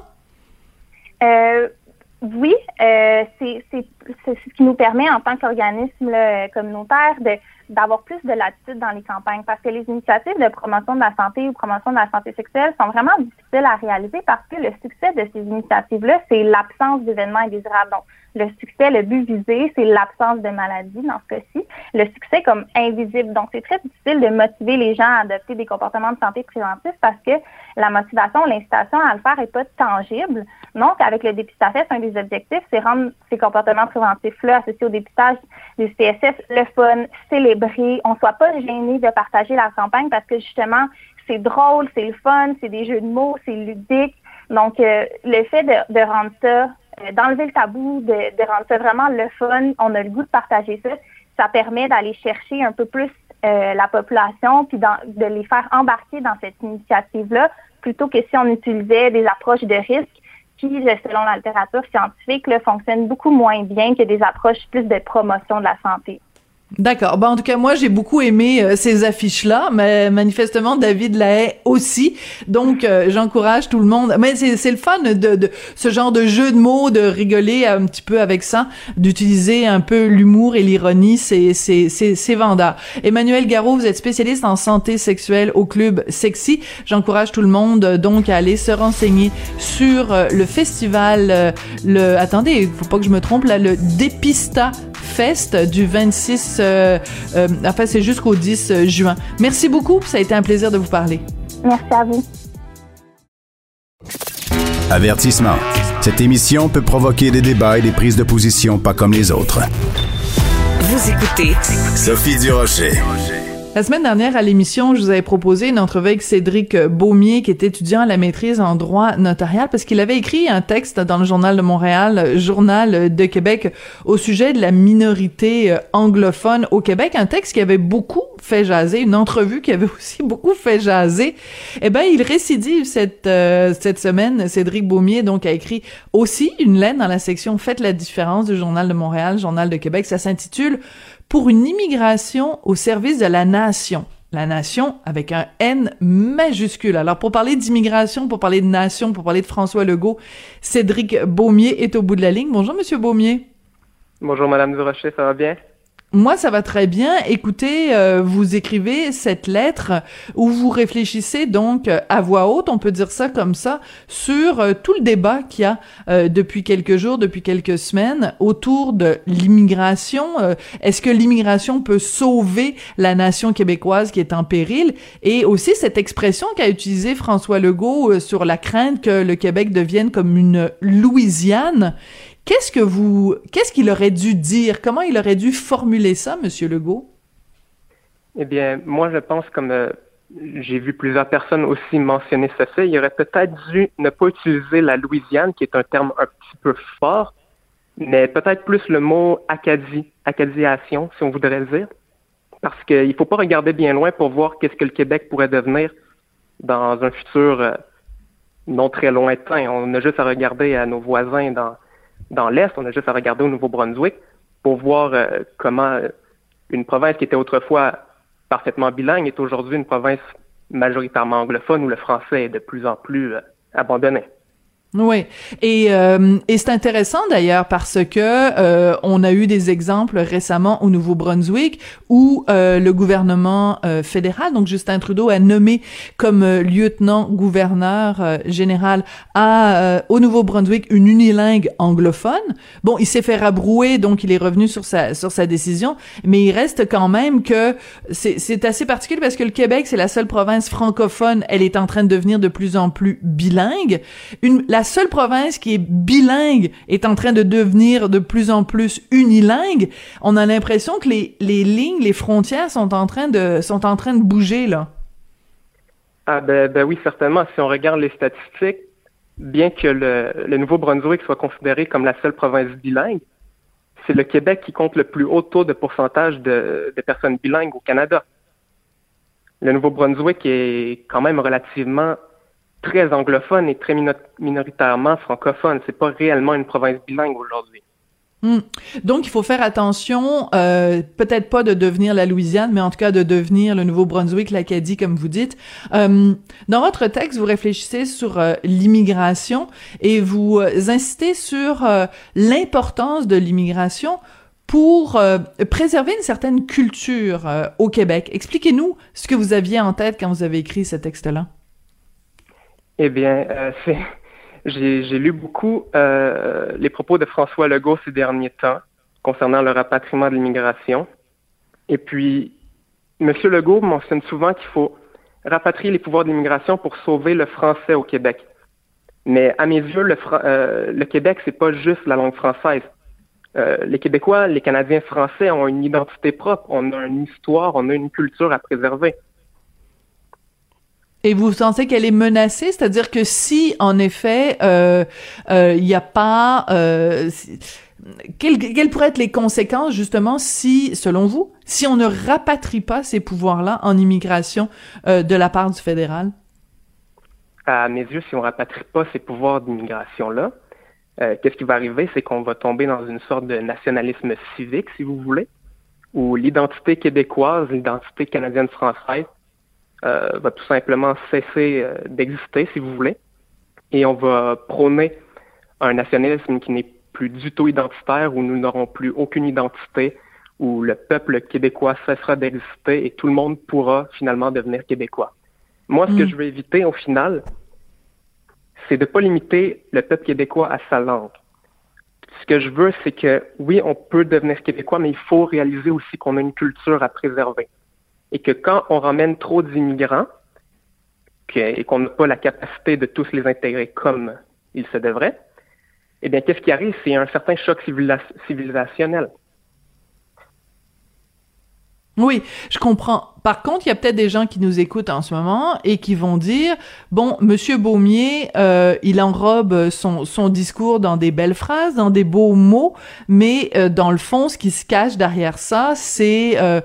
Oui c'est c'est ce qui nous permet en tant qu'organisme communautaire de d'avoir plus de latitude dans les campagnes parce que les initiatives de promotion de la santé ou promotion de la santé sexuelle sont vraiment difficiles à réaliser parce que le succès de ces initiatives-là, c'est l'absence d'événements indésirables. Donc, le succès, le but visé, c'est l'absence de maladie dans ce cas-ci. Le succès comme invisible. Donc, c'est très difficile de motiver les gens à adopter des comportements de santé préventifs parce que la motivation, l'incitation à le faire n'est pas tangible. Donc, avec le dépistage, un des objectifs, c'est rendre ces comportements préventifs-là associés au dépistage du CSS le fun, célébrer. On ne soit pas gêné de partager la campagne parce que justement, c'est drôle, c'est le fun, c'est des jeux de mots, c'est ludique. Donc, euh, le fait de, de rendre ça euh, d'enlever le tabou, de, de, rendre ça vraiment le fun. On a le goût de partager ça. Ça permet d'aller chercher un peu plus euh, la population, puis de les faire embarquer dans cette initiative-là, plutôt que si on utilisait des approches de risque qui, selon la littérature scientifique, là, fonctionnent beaucoup moins bien que des approches plus de promotion de la santé. D'accord. Ben, en tout cas, moi, j'ai beaucoup aimé euh, ces affiches-là, mais manifestement, David Lahaye aussi. Donc, euh, j'encourage tout le monde. Mais c'est le fun de, de, ce genre de jeu de mots, de rigoler un petit peu avec ça, d'utiliser un peu l'humour et l'ironie. C'est c'est vendeur. Emmanuel Garot, vous êtes spécialiste en santé sexuelle au club Sexy. J'encourage tout le monde donc à aller se renseigner sur euh, le festival. le attendez, faut pas que je me trompe là, le Dépista Fest du 26, euh, euh, enfin c'est jusqu'au 10 euh, juin. Merci beaucoup, ça a été un plaisir de vous parler. Merci à vous. Avertissement. Cette émission peut provoquer des débats et des prises de position pas comme les autres. Vous écoutez Sophie Durocher. La semaine dernière, à l'émission, je vous avais proposé une entrevue avec Cédric Beaumier, qui est étudiant à la maîtrise en droit notarial, parce qu'il avait écrit un texte dans le Journal de Montréal, Journal de Québec, au sujet de la minorité euh, anglophone au Québec. Un texte qui avait beaucoup fait jaser, une entrevue qui avait aussi beaucoup fait jaser. Eh ben, il récidive cette, euh, cette semaine. Cédric Beaumier, donc, a écrit aussi une lettre dans la section Faites la différence du Journal de Montréal, Journal de Québec. Ça s'intitule pour une immigration au service de la nation. La nation avec un N majuscule. Alors pour parler d'immigration, pour parler de nation, pour parler de François Legault, Cédric Beaumier est au bout de la ligne. Bonjour Monsieur Beaumier. Bonjour Madame Durocher, ça va bien? Moi, ça va très bien. Écoutez, euh, vous écrivez cette lettre où vous réfléchissez donc euh, à voix haute, on peut dire ça comme ça, sur euh, tout le débat qu'il y a depuis quelques jours, depuis quelques semaines autour de l'immigration. Est-ce que l'immigration peut sauver la nation québécoise qui est en péril? Et aussi cette expression qu'a utilisée François Legault sur la crainte que le Québec devienne comme une Louisiane. Qu'est-ce que vous, qu'est-ce qu'il aurait dû dire? Comment il aurait dû formuler ça, Monsieur Legault? Eh bien, moi, je pense, comme euh, j'ai vu plusieurs personnes aussi mentionner ce fait, il aurait peut-être dû ne pas utiliser la Louisiane, qui est un terme un petit peu fort, mais peut-être plus le mot Acadie, Acadiation, si on voudrait dire. Parce qu'il ne faut pas regarder bien loin pour voir qu'est-ce que le Québec pourrait devenir dans un futur euh, non très lointain. On a juste à regarder à nos voisins dans dans l'Est, on a juste à regarder au Nouveau-Brunswick pour voir euh, comment euh, une province qui était autrefois parfaitement bilingue est aujourd'hui une province majoritairement anglophone où le français est de plus en plus euh, abandonné. Oui, et, euh, et c'est intéressant d'ailleurs parce que euh, on a eu des exemples récemment au Nouveau-Brunswick où euh, le gouvernement euh, fédéral, donc Justin Trudeau, a nommé comme euh, lieutenant-gouverneur euh, général à au Nouveau-Brunswick une unilingue anglophone. Bon, il s'est fait rabrouer, donc il est revenu sur sa sur sa décision, mais il reste quand même que c'est assez particulier parce que le Québec c'est la seule province francophone, elle est en train de devenir de plus en plus bilingue. Seule province qui est bilingue est en train de devenir de plus en plus unilingue. On a l'impression que les, les lignes, les frontières sont en train de, sont en train de bouger, là. Ah, ben, ben oui, certainement. Si on regarde les statistiques, bien que le, le Nouveau-Brunswick soit considéré comme la seule province bilingue, c'est le Québec qui compte le plus haut taux de pourcentage de, de personnes bilingues au Canada. Le Nouveau-Brunswick est quand même relativement très anglophone et très minoritairement francophone. C'est pas réellement une province bilingue aujourd'hui. Hmm. Donc, il faut faire attention, euh, peut-être pas de devenir la Louisiane, mais en tout cas de devenir le Nouveau-Brunswick, l'Acadie, comme vous dites. Euh, dans votre texte, vous réfléchissez sur euh, l'immigration et vous insistez sur l'importance de l'immigration pour préserver une certaine culture au Québec. Expliquez-nous ce que vous aviez en tête quand vous avez écrit ce texte-là. Eh bien, euh, c'est j'ai lu beaucoup euh, les propos de François Legault ces derniers temps concernant le rapatriement de l'immigration. Et puis, M. Legault mentionne souvent qu'il faut rapatrier les pouvoirs de l'immigration pour sauver le français au Québec. Mais à mes yeux, le, euh, le Québec, c'est pas juste la langue française. Euh, les Québécois, les Canadiens français ont une identité propre, on a une histoire, on a une culture à préserver. Et vous sentez qu'elle est menacée, c'est-à-dire que si, en effet, euh, euh, il n'y a pas... Euh, quelles, pourraient être les conséquences, justement, si, selon vous, si on ne rapatrie pas ces pouvoirs-là en immigration de la part du fédéral? À mes yeux, si on rapatrie pas ces pouvoirs d'immigration-là, qu'est-ce qui va arriver? C'est qu'on va tomber dans une sorte de nationalisme civique, si vous voulez, où l'identité québécoise, l'identité canadienne-française euh, va tout simplement cesser euh, d'exister, si vous voulez, et on va prôner un nationalisme qui n'est plus du tout identitaire, où nous n'aurons plus aucune identité, où le peuple québécois cessera d'exister et tout le monde pourra finalement devenir québécois. Moi, ce que mm. je veux éviter au final, c'est de ne pas limiter le peuple québécois à sa langue. Ce que je veux, c'est que oui, on peut devenir québécois, mais il faut réaliser aussi qu'on a une culture à préserver et que quand on ramène trop d'immigrants et qu'on n'a pas la capacité de tous les intégrer comme il se devrait, eh bien, qu'est-ce qui arrive? C'est un certain choc civilisationnel. Oui, je comprends. Par contre, il y a peut-être des gens qui nous écoutent en ce moment et qui vont dire bon, Monsieur Baumier, euh, il enrobe son discours dans des belles phrases, dans des beaux mots, mais euh, dans le fond, ce qui se cache derrière ça, c'est euh,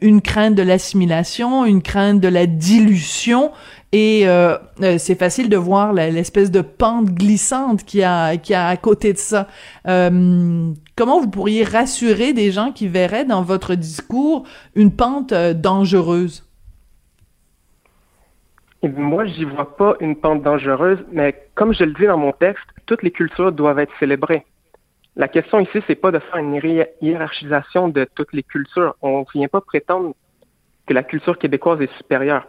une crainte de l'assimilation, une crainte de la dilution et euh, euh, c'est facile de voir l'espèce de pente glissante qui a qui a à côté de ça. Euh, comment vous pourriez rassurer des gens qui verraient dans votre discours une pente dangereuse? Moi, j'y vois pas une pente dangereuse, mais comme je le dis dans mon texte, toutes les cultures doivent être célébrées. La question ici, c'est pas de faire une hiérarchisation de toutes les cultures. On ne vient pas prétendre que la culture québécoise est supérieure.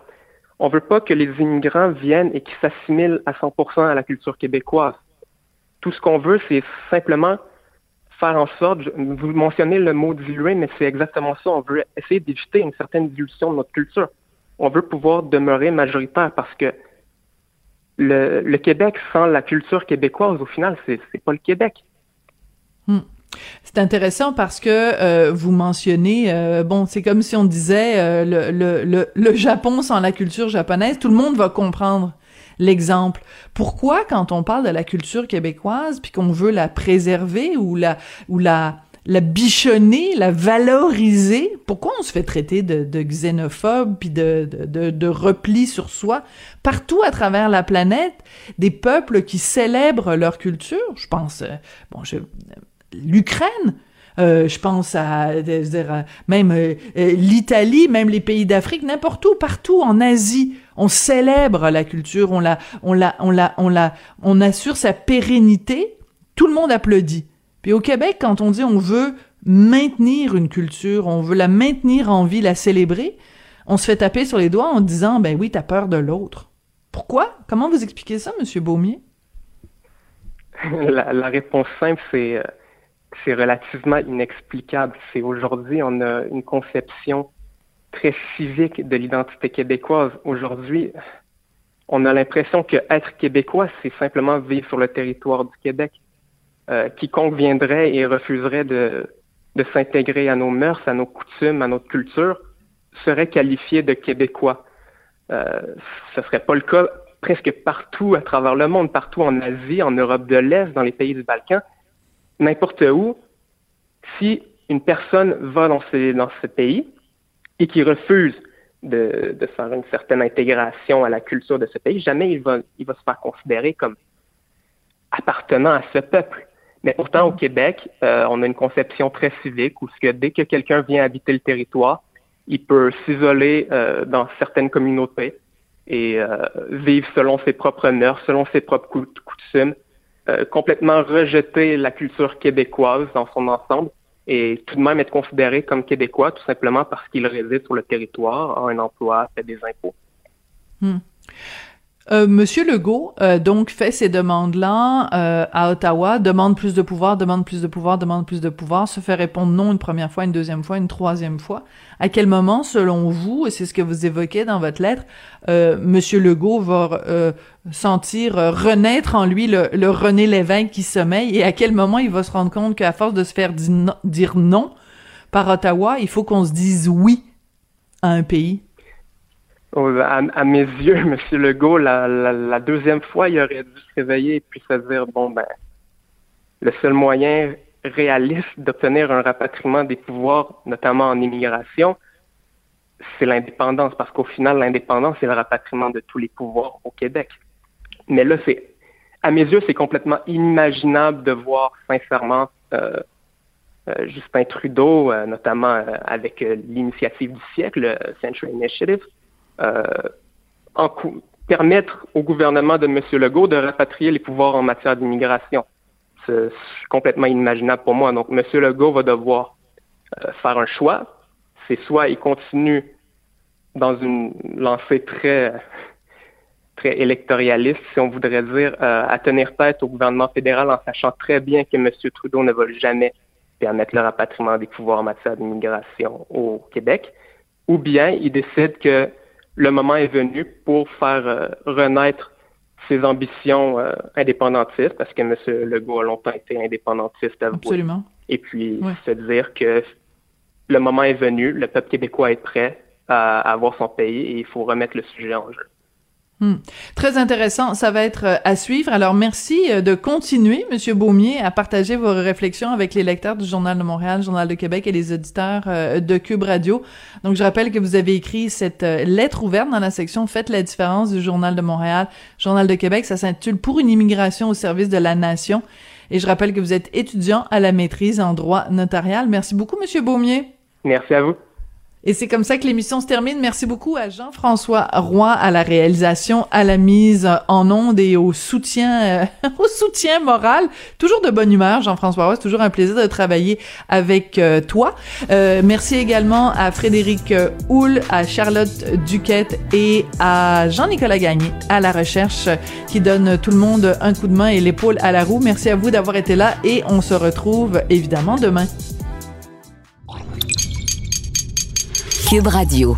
On veut pas que les immigrants viennent et qu'ils s'assimilent à 100% à la culture québécoise. Tout ce qu'on veut, c'est simplement faire en sorte, vous mentionnez le mot diluer, mais c'est exactement ça. On veut essayer d'éviter une certaine dilution de notre culture. On veut pouvoir demeurer majoritaire parce que le, Québec sans la culture québécoise, au final, c'est, pas le Québec. C'est intéressant parce que euh, vous mentionnez, euh, bon, c'est comme si on disait euh, le, le, le, le, Japon sans la culture japonaise, tout le monde va comprendre l'exemple. Pourquoi, quand on parle de la culture québécoise, puis qu'on veut la préserver ou la ou la la bichonner, la valoriser, pourquoi on se fait traiter de, de xénophobe puis de, de, de, repli sur soi partout à travers la planète, des peuples qui célèbrent leur culture, je pense, euh, bon, je, l'Ukraine, euh, je pense à, même euh, l'Italie, même les pays d'Afrique, n'importe où, partout en Asie, on célèbre la culture, on la, on la, on la, on la, on assure sa pérennité. Tout le monde applaudit. Puis au Québec, quand on dit on veut maintenir une culture, on veut la maintenir en vie, la célébrer, on se fait taper sur les doigts en disant ben oui, t'as peur de l'autre. Pourquoi? Comment vous expliquez ça, Monsieur Beaumier? La, réponse simple, c'est euh, c'est relativement inexplicable. C'est aujourd'hui, on a une conception très civique de l'identité québécoise. Aujourd'hui, on a l'impression que être québécois, c'est simplement vivre sur le territoire du Québec. Euh, quiconque viendrait et refuserait de, s'intégrer à nos mœurs, à nos coutumes, à notre culture, serait qualifié de québécois. Euh, ce serait pas le cas presque partout à travers le monde, partout en Asie, en Europe de l'Est, dans les pays du Balkan, n'importe où. Si une personne va dans ce, dans ce pays et qui refuse de, de, faire une certaine intégration à la culture de ce pays, jamais il va, il va se faire considérer comme appartenant à ce peuple. Mais pourtant, au Québec, euh, on a une conception très civique où que dès que quelqu'un vient habiter le territoire, il peut s'isoler euh, dans certaines communautés et euh, vivre selon ses propres mœurs, selon ses propres coutumes, complètement rejeter la culture québécoise dans son ensemble et tout de même être considéré comme québécois tout simplement parce qu'il réside sur le territoire, a un emploi, fait des impôts. Hmm. Euh, Monsieur Legault euh, donc fait ces demandes-là euh, à Ottawa, demande plus de pouvoir, demande plus de pouvoir, demande plus de pouvoir, se fait répondre non une première fois, une deuxième fois, une troisième fois. À quel moment, selon vous, et c'est ce que vous évoquez dans votre lettre, euh, Monsieur Legault va sentir renaître en lui le, le René Lévesque qui sommeille, et à quel moment il va se rendre compte qu'à force de se faire dire non par Ottawa, il faut qu'on se dise oui à un pays? À, mes yeux, M. Legault, la, deuxième fois, il aurait dû se réveiller et puis se dire, bon, ben, le seul moyen réaliste d'obtenir un rapatriement des pouvoirs, notamment en immigration, c'est l'indépendance, parce qu'au final, l'indépendance, c'est le rapatriement de tous les pouvoirs au Québec. Mais là, c'est, à mes yeux, c'est complètement inimaginable de voir sincèrement euh, euh, Justin Trudeau, euh, notamment avec l'initiative du siècle, Century Initiative, en permettre au gouvernement de M. Legault de rapatrier les pouvoirs en matière d'immigration. C'est complètement inimaginable pour moi. Donc, M. Legault va devoir euh, faire un choix. C'est soit il continue dans une lancée très très électoraliste, si on voudrait dire, euh, à tenir tête au gouvernement fédéral en sachant très bien que M. Trudeau ne va jamais permettre le rapatriement des pouvoirs en matière d'immigration au Québec, ou bien il décide que le moment est venu pour faire euh, renaître ses ambitions euh, indépendantistes, parce que M. Legault a longtemps été indépendantiste à Absolument. Et puis se dire que le moment est venu, le peuple québécois est prêt à avoir son pays et il faut remettre le sujet en jeu. Hmm. Très intéressant, ça va être euh, à suivre. Alors merci euh, de continuer, Monsieur Beaumier, à partager vos réflexions avec les lecteurs du Journal de Montréal, Journal de Québec et les auditeurs euh, de Cube Radio. Donc je rappelle que vous avez écrit cette lettre ouverte dans la section Faites la différence du Journal de Montréal, Journal de Québec. Ça s'intitule Pour une immigration au service de la nation. Et je rappelle que vous êtes étudiant à la maîtrise en droit notarial. Merci beaucoup, Monsieur Beaumier. Merci à vous. Et c'est comme ça que l'émission se termine. Merci beaucoup à Jean-François Roy à la réalisation, à la mise en onde et au soutien, euh, au soutien moral. Toujours de bonne humeur, Jean-François Roy. C'est toujours un plaisir de travailler avec euh, toi. Euh, merci également à Frédéric Houle, à Charlotte Duquette et à Jean-Nicolas Gagné à la recherche qui donne tout le monde un coup de main et l'épaule à la roue. Merci à vous d'avoir été là et on se retrouve évidemment demain. Radio.